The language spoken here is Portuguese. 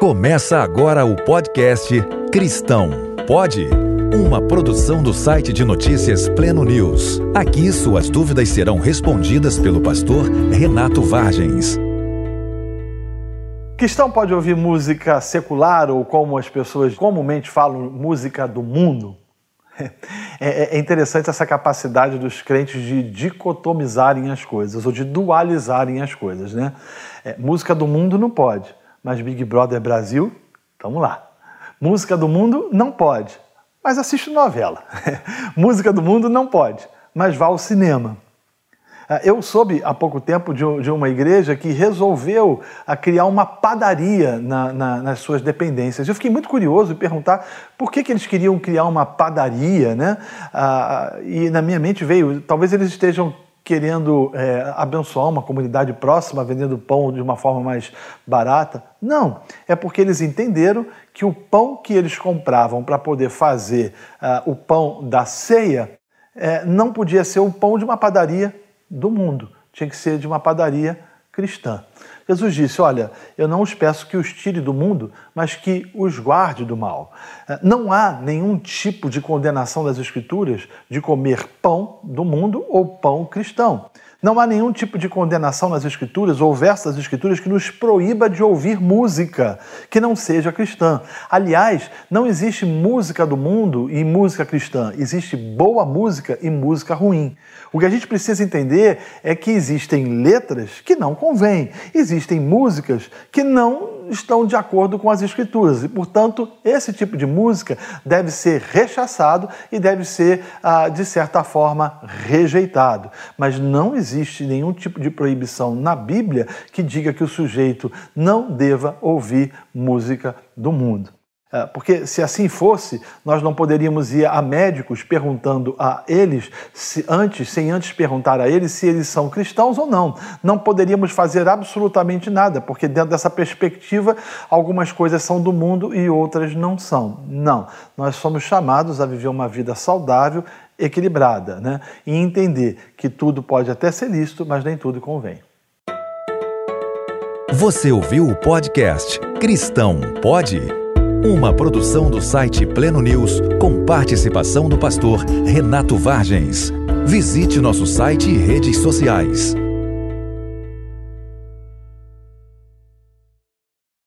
Começa agora o podcast Cristão Pode? Uma produção do site de notícias Pleno News. Aqui suas dúvidas serão respondidas pelo pastor Renato Vargens. Cristão pode ouvir música secular ou, como as pessoas comumente falam, música do mundo? É, é interessante essa capacidade dos crentes de dicotomizarem as coisas ou de dualizarem as coisas, né? É, música do mundo não pode, mas Big Brother Brasil, vamos lá. Música do mundo não pode, mas assiste novela. música do mundo não pode, mas vá ao cinema. Ah, eu soube há pouco tempo de, uma igreja que resolveu criar uma padaria na, na, nas suas dependências. Eu fiquei muito curioso em perguntar por que, que eles queriam criar uma padaria, né? Ah, e na minha mente veio, talvez eles estejam querendo é, abençoar uma comunidade próxima, vendendo pão de uma forma mais barata. Não, é porque eles entenderam que o pão que eles compravam para poder fazer uh, o pão da ceia é, não podia ser o pão de uma padaria do mundo, tinha que ser de uma padaria cristã. Jesus disse: Olha, eu não os peço que os tire do mundo, mas que os guarde do mal. Eh, não há nenhum tipo de condenação das Escrituras de comer pão do mundo ou pão cristão. Não há nenhum tipo de condenação nas Escrituras ou verso das Escrituras que nos proíba de ouvir música que não seja cristã. Aliás, não existe música do mundo e música cristã. Existe boa música e música ruim. O que a gente precisa entender é que existem letras que não convêm, músicas que não estão de acordo com as escrituras e, portanto, esse tipo de música deve ser rechaçado e deve ser, ah, de certa forma, rejeitado. Mas não existe nenhum tipo de proibição na Bíblia que diga que o sujeito não deva ouvir música do mundo. É, porque se assim fosse, nós não poderíamos ir a médicos perguntando a eles, se antes, sem antes perguntar a eles se eles são cristãos ou não. Não poderíamos fazer absolutamente nada, porque dentro dessa perspectiva, algumas coisas são do mundo e outras não são. Não, nós somos chamados a viver uma vida saudável, equilibrada, né? e entender que tudo pode até ser lícito, mas nem tudo convém. Você ouviu o podcast Cristão Pode? Uma produção do site Pleno News com participação do pastor Renato Vargens. Visite nosso site e redes sociais.